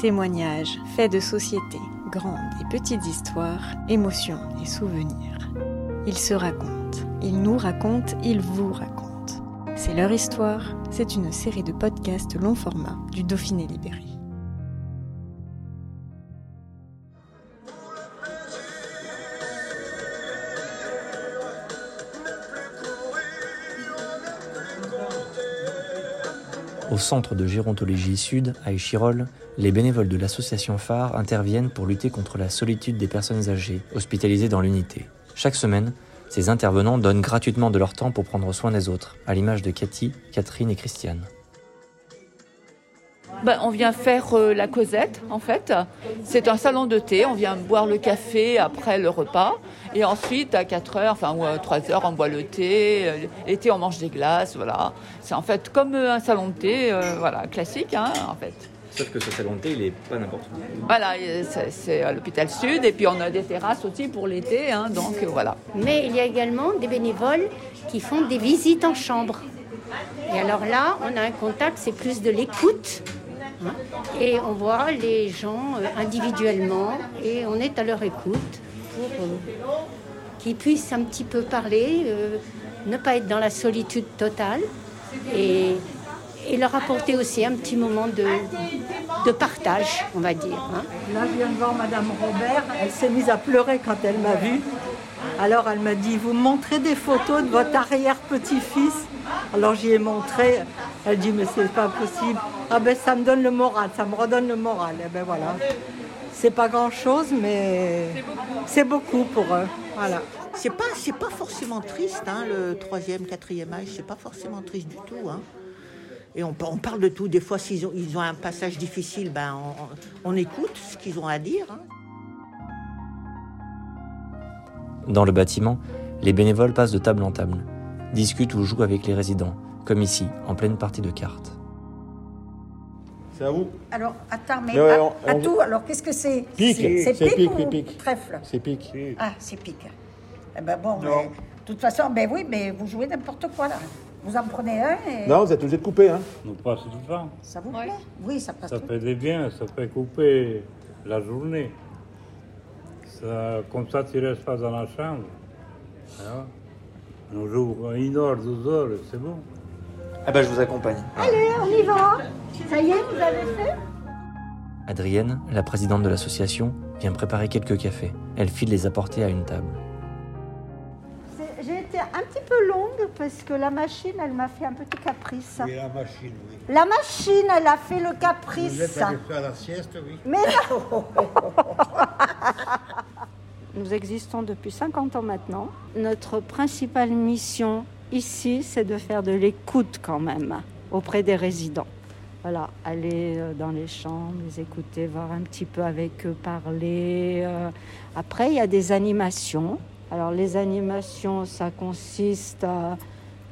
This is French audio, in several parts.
Témoignages, faits de société, grandes et petites histoires, émotions et souvenirs. Ils se racontent, ils nous racontent, ils vous racontent. C'est leur histoire, c'est une série de podcasts long format du Dauphiné Libéré. Au centre de gérontologie sud, à Échirol, les bénévoles de l'association phare interviennent pour lutter contre la solitude des personnes âgées hospitalisées dans l'unité. Chaque semaine, ces intervenants donnent gratuitement de leur temps pour prendre soin des autres, à l'image de Cathy, Catherine et Christiane. Ben, on vient faire euh, la causette, en fait. C'est un salon de thé. On vient boire le café après le repas. Et ensuite, à 4 heures, enfin, ou à 3 heures, on boit le thé. Euh, L'été, on mange des glaces, voilà. C'est en fait comme euh, un salon de thé, euh, voilà, classique, hein, en fait. Sauf que ce salon de thé, il est pas n'importe où. Voilà, c'est- à l'hôpital Sud. Et puis, on a des terrasses aussi pour l'été, hein, donc voilà. Mais il y a également des bénévoles qui font des visites en chambre. Et alors là, on a un contact, c'est plus de l'écoute. hein. Et on voit les gens individuellement et on est à leur écoute pour euh, qu'ils puissent un petit peu parler, euh, ne pas être dans la solitude totale et, leur apporter aussi un petit moment de, partage, on va dire. hein. Là, je viens de voir Madame Robert. Elle s'est mise à pleurer quand elle m'a vue. Alors, elle m'a dit Vous montrez des photos de votre arrière-petit-fils? Alors, j'y ai montré. Elle dit Mais c'est pas possible. Ah, ben, ça me donne le moral, ça me redonne le moral. Et ben voilà. C'est pas grand-chose, mais c'est beaucoup pour eux. Voilà. C'est pas, c'est pas forcément triste, hein, le troisième, quatrième âge, c'est pas forcément triste du tout. Hein. Et on, on parle de tout. Des fois, s'ils ont, ils ont un passage difficile, ben, on, on écoute ce qu'ils ont à dire. hein. Dans le bâtiment, les bénévoles passent de table en table, discutent ou jouent avec les résidents, comme ici, en pleine partie de cartes. C'est à vous Alors, attends, mais Mais ouais, à, on- à on- tout, alors qu'est-ce que c'est Pique. C'est C'est pique, pique, ou pique, trèfle C'est pique. Ah, c'est pique. Eh ben bon, de toute façon, ben oui, mais vous jouez n'importe quoi là. Vous en prenez un et Non, vous êtes obligé de couper. Hein. Nous passe du temps. ça vous plaît? Oui, ça passe Ça tout. fait des bien, ça fait couper la journée. Ça, comme ça, tu restes pas dans la chambre. Hein? On joue une heure, deux heures, c'est bon. Ah bah je vous accompagne. Allez, on y va Ça y est, vous avez fait Adrienne, la présidente de l'association, vient préparer quelques cafés. Elle file les apporter à une table. J'ai été un petit peu longue parce que la machine, elle m'a fait un petit caprice. Et la machine, oui. La machine, elle a fait le caprice. faire la sieste, oui. Mais non Nous existons depuis 50 ans maintenant. Notre principale mission ici, c'est de faire de l'écoute quand même auprès des résidents. Voilà, aller euh, dans les chambres, les écouter, voir un petit peu avec eux parler. euh. Après, il y a des animations. Alors les animations, ça consiste à...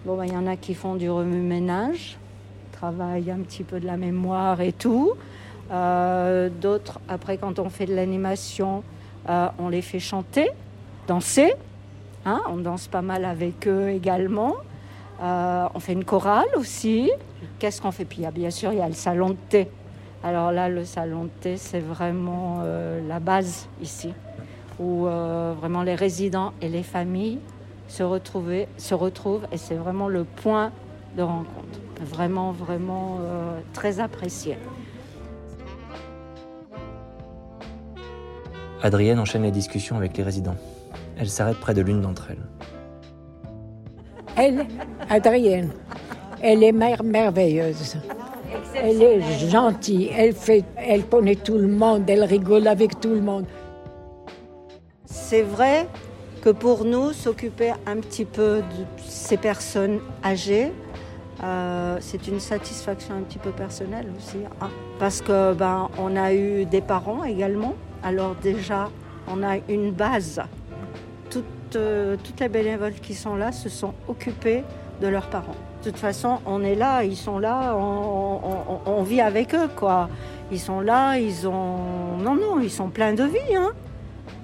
Bon, ben, il y en a qui font du remue-ménage, travaillent un petit peu de la mémoire et tout. Euh, D'autres, après, quand on fait de l'animation, on les fait chanter, danser. Hein, on danse pas mal avec eux également. Euh, on fait une chorale aussi. Qu'est-ce qu'on fait? Puis bien sûr, il y a le salon de thé. Alors là, le salon de thé, c'est vraiment euh, la base ici, où euh, vraiment les résidents et les familles se, se retrouvent et c'est vraiment le point de rencontre. Vraiment, vraiment très apprécié. Adrienne enchaîne les discussions avec les résidents. Elle s'arrête près de l'une d'entre elles. Elle, Adrienne, elle est mère merveilleuse. Elle est gentille, elle, fait, connaît tout le monde, elle rigole avec tout le monde. C'est vrai que pour nous, s'occuper un petit peu de ces personnes âgées, Euh, c'est une satisfaction un petit peu personnelle aussi, hein. parce que ben on a eu des parents également. Alors déjà, on a une base. Toutes, euh, toutes les bénévoles qui sont là se sont occupées de leurs parents. De toute façon, on est là, ils sont là, on, vit avec eux, quoi. Ils sont là, ils ont... Non, non, ils sont pleins de vie, hein.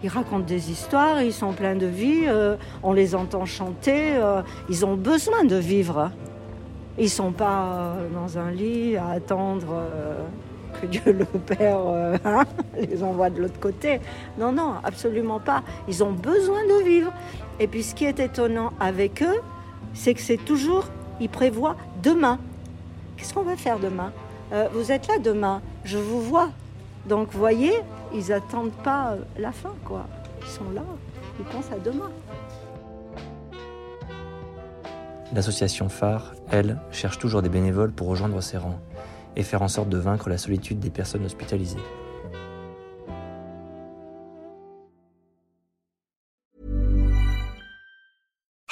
Ils racontent des histoires, ils sont pleins de vie, euh, on les entend chanter, euh, ils ont besoin de vivre. Ils sont pas dans un lit à attendre que Dieu le Père euh, hein, les envoie de l'autre côté. Non, non, absolument pas. Ils ont besoin de vivre. Et puis ce qui est étonnant avec eux, c'est que c'est toujours, ils prévoient demain. Qu'est-ce qu'on va faire demain? Euh, Vous êtes là demain, je vous vois. Donc voyez, ils attendent pas euh, la fin, quoi. Ils sont là, ils pensent à demain. L'association phare, elle, cherche toujours des bénévoles pour rejoindre ses rangs et faire en sorte de vaincre la solitude des personnes hospitalisées.